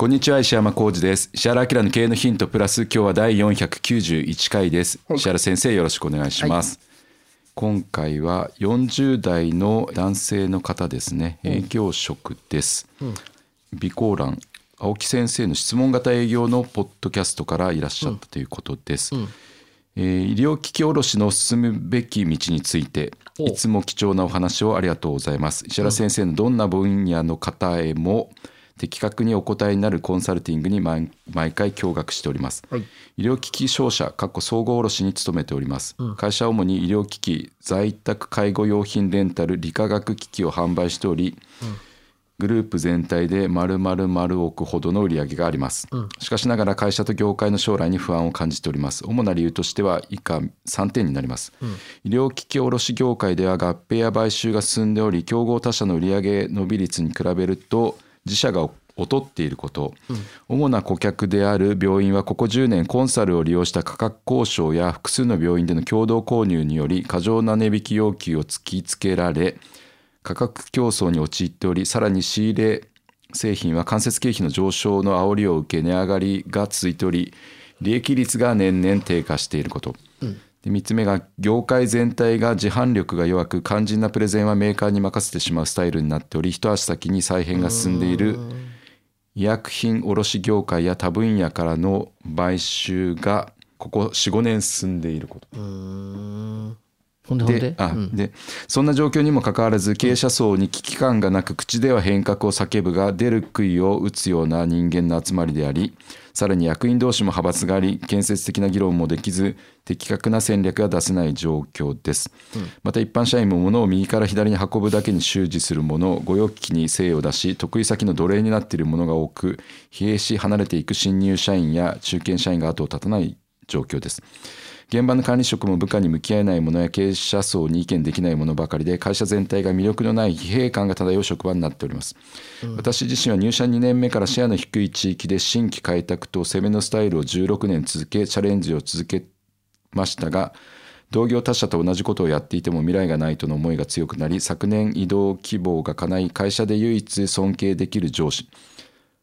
こんにちは石山浩二です。石原明の経営のヒントプラス今日は第491回です、石原先生よろしくお願いします、はい、今回は40代の男性の方ですね。営業職です、うん、備考欄青木先生の質問型営業のポッドキャストからいらっしゃったということです、うん。うん、えー、医療機器卸の進むべき道についていつも貴重なお話をありがとうございます。石原先生のどんな分野の方へも、的確にお答えになるコンサルティングに毎回驚愕しております、はい、医療機器商社かっこ総合卸に勤めております、うん、会社は主に医療機器在宅介護用品レンタル理化学機器を販売しており、うん、グループ全体で丸々丸億ほどの売り上げがあります、うん、しかしながら会社と業界の将来に不安を感じております。主な理由としては以下3点になります、医療機器卸業界では合併や買収が進んでおり競合他社の売上伸び率に比べると自社が劣っていること、うん、主な顧客である病院はここ10年コンサルを利用した価格交渉や複数の病院での共同購入により過剰な値引き要求を突きつけられ価格競争に陥っておりさらに仕入れ製品は間接経費の上昇の煽りを受け値上がりが続いており利益率が年々低下していること、うんで3つ目が業界全体が自販力が弱く肝心なプレゼンはメーカーに任せてしまうスタイルになっており一足先に再編が進んでいる医薬品卸業界や他分野からの買収がここ45年進んでいること。であ、うん、でそんな状況にもかかわらず経営者層に危機感がなく口では変革を叫ぶが出る杭を打つような人間の集まりでありさらに役員同士も派閥があり建設的な議論もできず的確な戦略が出せない状況です、うん、また一般社員も物を右から左に運ぶだけに習字するもの御用聞きに精を出し得意先の奴隷になっているものが多く疲弊し離れていく新入社員や中堅社員が後を絶たない状況です現場の管理職も部下に向き合えないものや経営者層に意見できないものばかりで会社全体が魅力のない疲弊感が漂う職場になっております、うん、私自身は入社2年目からシェアの低い地域で新規開拓と攻めのスタイルを16年続けチャレンジを続けましたが同業他社と同じことをやっていても未来がないとの思いが強くなり昨年移動希望が叶い会社で唯一尊敬できる上司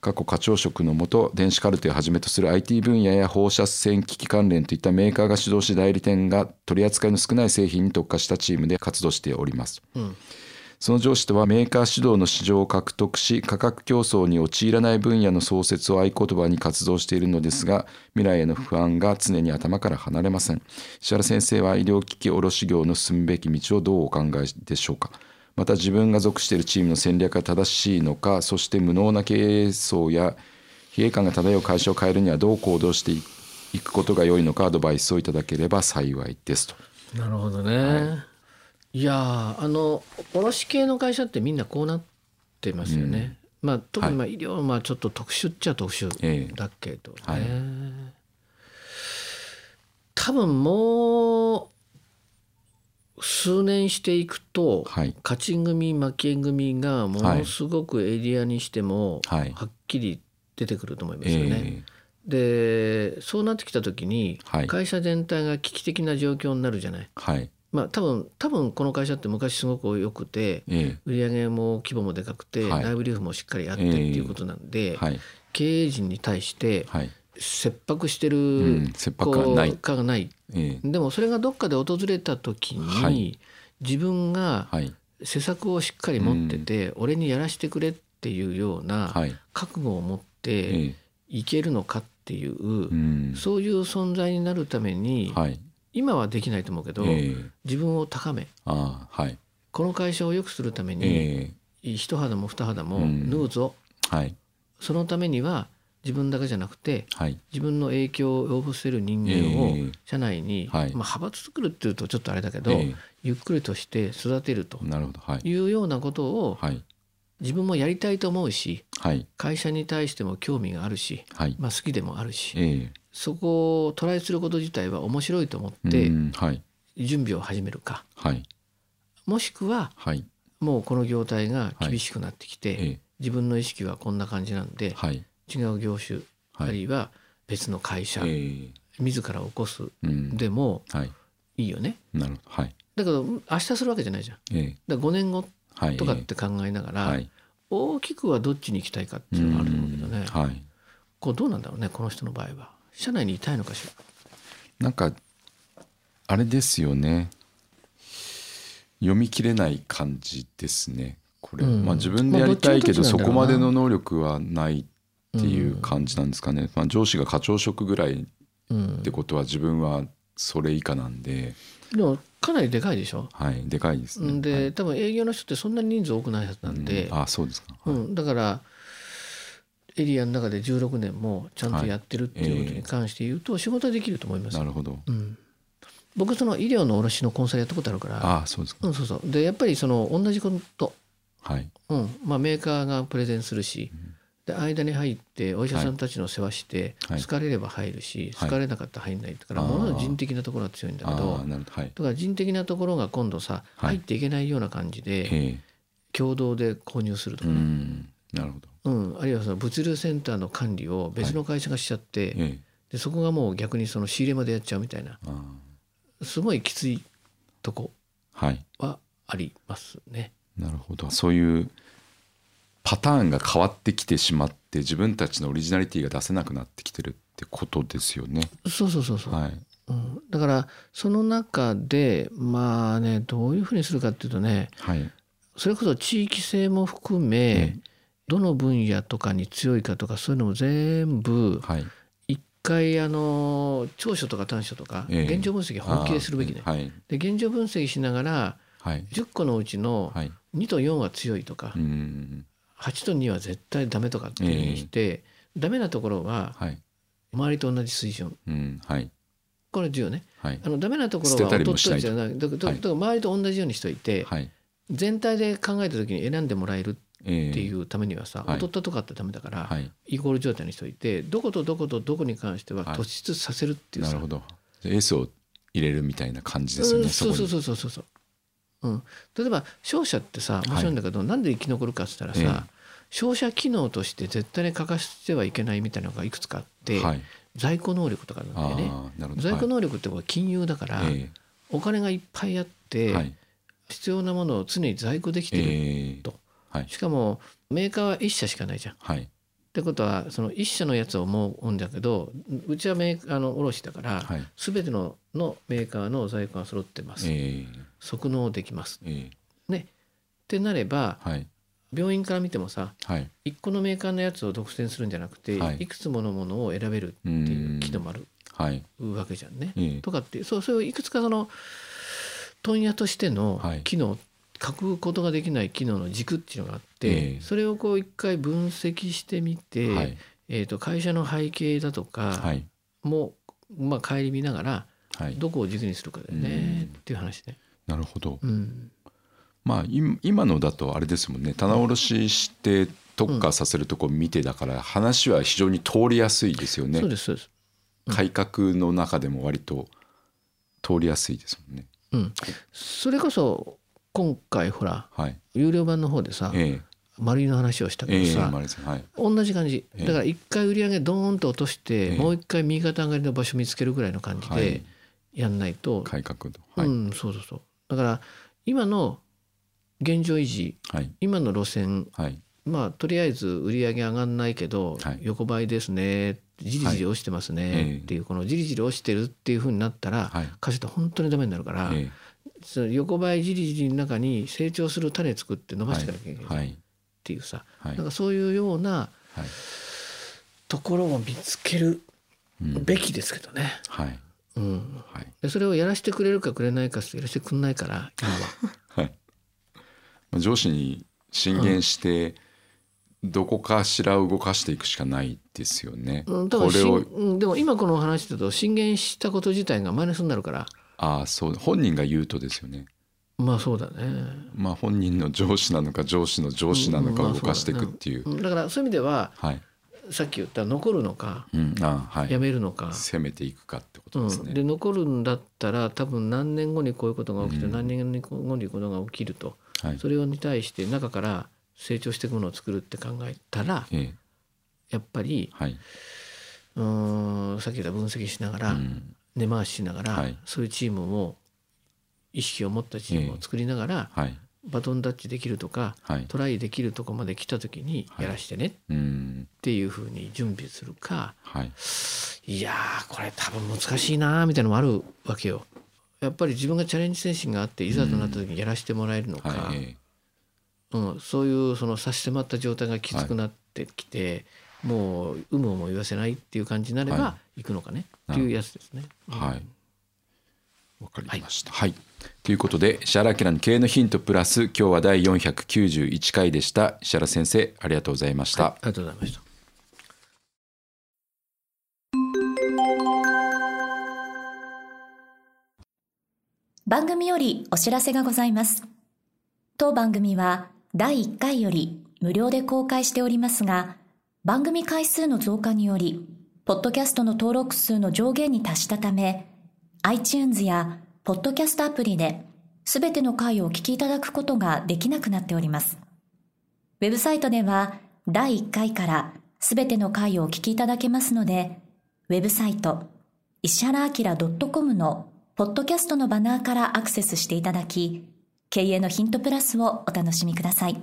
過去課長職のもと電子カルテをはじめとする IT 分野や放射線機器関連といったメーカーが主導し代理店が取り扱いの少ない製品に特化したチームで活動しております、うん、その上司とはメーカー主導の市場を獲得し価格競争に陥らない分野の創設を合言葉に活動しているのですが未来への不安が常に頭から離れません。石原先生は医療機器卸業の進むべき道をどうお考えでしょうか？また自分が属しているチームの戦略が正しいのかそして無能な経営層や疲弊感が漂う会社を変えるにはどう行動していくことが良いのかアドバイスをいただければ幸いですと。なるほどね。はい、いやあの卸系の会社ってみんなこうなってますよね。うん、まあ特にまあ医療はまあちょっと特殊っちゃ特殊だけどね。えはい、多分もう数年していくと、はい、勝ち組負け組がものすごくエリアにしてもはっきり出てくると思いますよね。はいえ。ー、でそうなってきた時に会社全体が危機的な状況になるじゃない。はい。まあ、多分多分この会社って昔すごく良くて、えー、売り上げも規模もでかくて、内部留保もしっかりあってっていうことなんで、えー、経営陣に対して、切迫してる、うん、切迫がない。かがない、ええ、でもそれがどっかで訪れた時に、はい、自分が施策をしっかり持ってて、うん、俺にやらせてくれっていうような覚悟を持っていけるのかっていう、うん、そういう存在になるために、はい、今はできないと思うけど、えー、自分を高めあ、はい、この会社を良くするために、えー、一肌も二肌も縫うぞ、うん、はい、そのためには自分だけじゃなくて、はい、自分の影響を及ぼせる人間を社内に、えー、まあ、派閥作るっていうとちょっとあれだけど、えー、ゆっくりとして育てるとい。うようなことを、はい、自分もやりたいと思うし、はい、会社に対しても興味があるし、はい、まあ、好きでもあるし、えー、そこをトライすること自体は面白いと思って準備を始めるか、はい、もしくは、はい、もうこの業態が厳しくなってきて、はい、自分の意識はこんな感じなんで、はい、違う業種、あるいは別の会社、えー、自ら起こすでもい。いよね。なるほど。はい。だけど明日するわけじゃないじゃん。えー、だ5年後とかって考えながら、はい、大きくはどっちに行きたいかっていうのがあると思うけどね、はい、こうどうなんだろうねこの人の場合は。社内にいたいのかしら？なんかあれですよね。読み切れない感じですね。これ、うん、まあ自分でやりたいけどそこまでの能力はないっていう感じなんですかね、まあ、上司が課長職ぐらいってことは自分はそれ以下なんで、でもかなりでかいでしょ？はいでかいですね。で、はい、多分営業の人ってそんなに人数多くないはずなんで、うん、あそうですか、はい、うん、だからエリアの中で16年もちゃんとやってるっていうことに関して言うと仕事はできると思います、なるほど、うん、僕その医療の卸のコンサルやったことあるから。あそうですか、うん、そうそう。でやっぱりその同じこと。はい。うん。まあ、メーカーがプレゼンするし、うんで間に入ってお医者さんたちの世話して、はい、好かれれば入るし、好かれなかったら入んないから、もの人的なところは強いんだけどだから人的なところが今度さ、入っていけないような感じで、共同で購入するとかね。なるほど。うん、あるいはその物流センターの管理を別の会社がしちゃって、でそこがもう逆にその仕入れまでやっちゃうみたいなすごいきついとこはありますね。なるほど。そういうパターンが変わってきてしまって自分たちのオリジナリティが出せなくなってきてるってことですよね。そうそうそうそう。はい。うん、だからその中でまあねどういうふうにするかっていうとね、はい、それこそ地域性も含め、どの分野とかに強いかとかそういうのも全部、はい、一回あの長所とか短所とか、現状分析本気でするべきね。はい、で現状分析しながら、はい、10個のうちの2と4は強いとか、8と2は絶対ダメとかっていうふうにして、えー、ダメなところは周りと同じ水準、うんはい、これ重要ね、はい、あのダメなところは劣っと。じゃない。だから周りと同じようにしといて、はい、全体で考えた時に選んでもらえるっていうためにはさ、えー、劣ったとかってダメだから、はい、イコール状態にしといてどことどことどこに関しては突出させるっていうさ、なるほど。エースを入れるみたいな感じですね、うん、そうそうそうそうそううん、例えば商社ってさ面白いんだけど、はい、なんで生き残るかっつったらさ、えー、商社機能として絶対に欠かしてはいけないみたいなのがいくつかあって、はい、在庫能力とかなんでね。在庫能力ってこれ金融だから、お金がいっぱいあって、はい、必要なものを常に在庫できてると、えーはい、しかもメーカーは1社しかないじゃん。はい、ってことはその1社のやつを思うんだけどうちはメーカーの卸だから、はい、全てののメーカーの在庫が揃ってます、えー、即納できます。えー、ね。ってなれば、はい、病院から見てもさ、はい、1個のメーカーのやつを独占するんじゃなくて、はい、いくつものものを選べるっていう機能もあるわけじゃんね。とかってそうそういういくつかその問屋としての機能、書くことができない機能の軸っていうのがあって、それをこう一回分析してみて、はい、えー、と会社の背景だとかも、まあ、顧みながら、どこを軸にするかだよねっていう話で。なるほど、うん。まあ今のだとあれですもんね。棚卸して特化させるとこ見てだから話は非常に通りやすいですよね。そうですそうです。改革の中でも割と通りやすいですもんね。うん、それこそ今回ほら、はい、有料版の方でさ、ええ、マリの話をしたけどさ、えはい、同じ感じ。だから一回売り上げドーンと落として、もう一回右肩上がりの場所見つけるぐらいの感じでやんないと、改革と、はい、うんそうそうそう。だから今の現状維持、はい、今の路線、はい、まあとりあえず売り上げ上がんないけど、はい、横ばいですねじりじり落ちてますねっていう、このじりじり落ちてるっていうふうになったら、はい、会社って本当にダメになるから、その横ばいじりじりの中に成長する種作って伸ばしていかなきゃいけないっていうさ、なんかそういうようなところを見つけるべきですけどね。はい。うん。はい。でそれをやらせてくれるかくれないかやらせてくんないから今は。はい。上司に進言して、どこかしら動かしていくしかないですよね。うん、これをでも今この話だと進言したこと自体がマイナスになるから。ああそう本人が言うとですよね。まあそうだね。まあ本人の上司なのか上司の上司なのかを動かしていくっていう。うん。まあ、だね、だからそういう意味では、はい、さっき言った残るのか、うん。あはい、やめるのか。攻めていくかってことですね。うん、で残るんだったら多分何年後にこういうことが起きて、何年後にこういうことが起きると、はい、それに対して中から成長していくものを作るって考えたら、ええ、やっぱり、はい、うんさっき言った分析しながら、うん、根回ししながら、はい、そういうチームも意識を持ったチームを作りながら、はい、バトンタッチできるとか、はい、トライできるとこまで来た時にやらしてね、っていうふうに準備するか、はい、いやこれ多分難しいなみたいなのもあるわけよ。やっぱり自分がチャレンジ精神があっていざとなった時にやらせてもらえるのか、うん、うん、そういうその差し迫った状態がきつくなってきて、もう有無をも言わせないっていう感じになれば行くのかね、っていうやつですね。はい。わかりました。はい、ということで石原明の経営のヒントプラス今日は第491回でした。石原先生ありがとうございました、はい、ありがとうございました。番組よりお知らせがございます。当番組は第1回より無料で公開しておりますが番組回数の増加によりポッドキャストの登録数の上限に達したため iTunes やポッドキャストアプリで、すべての回をお聞きいただくことができなくなっております。ウェブサイトでは、第1回からすべての回をお聞きいただけますので、ウェブサイト、石原明 .com のポッドキャストのバナーからアクセスしていただき、経営のヒントプラスをお楽しみください。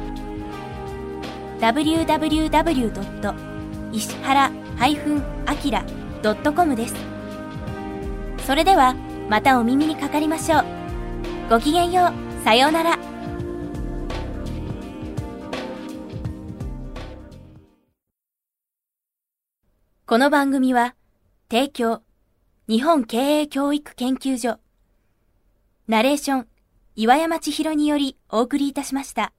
www. 石原あきら .com です。それではまたお耳にかかりましょう。ごきげんよう。さようなら。この番組は提供日本経営教育研究所ナレーション岩山千尋によりお送りいたしました。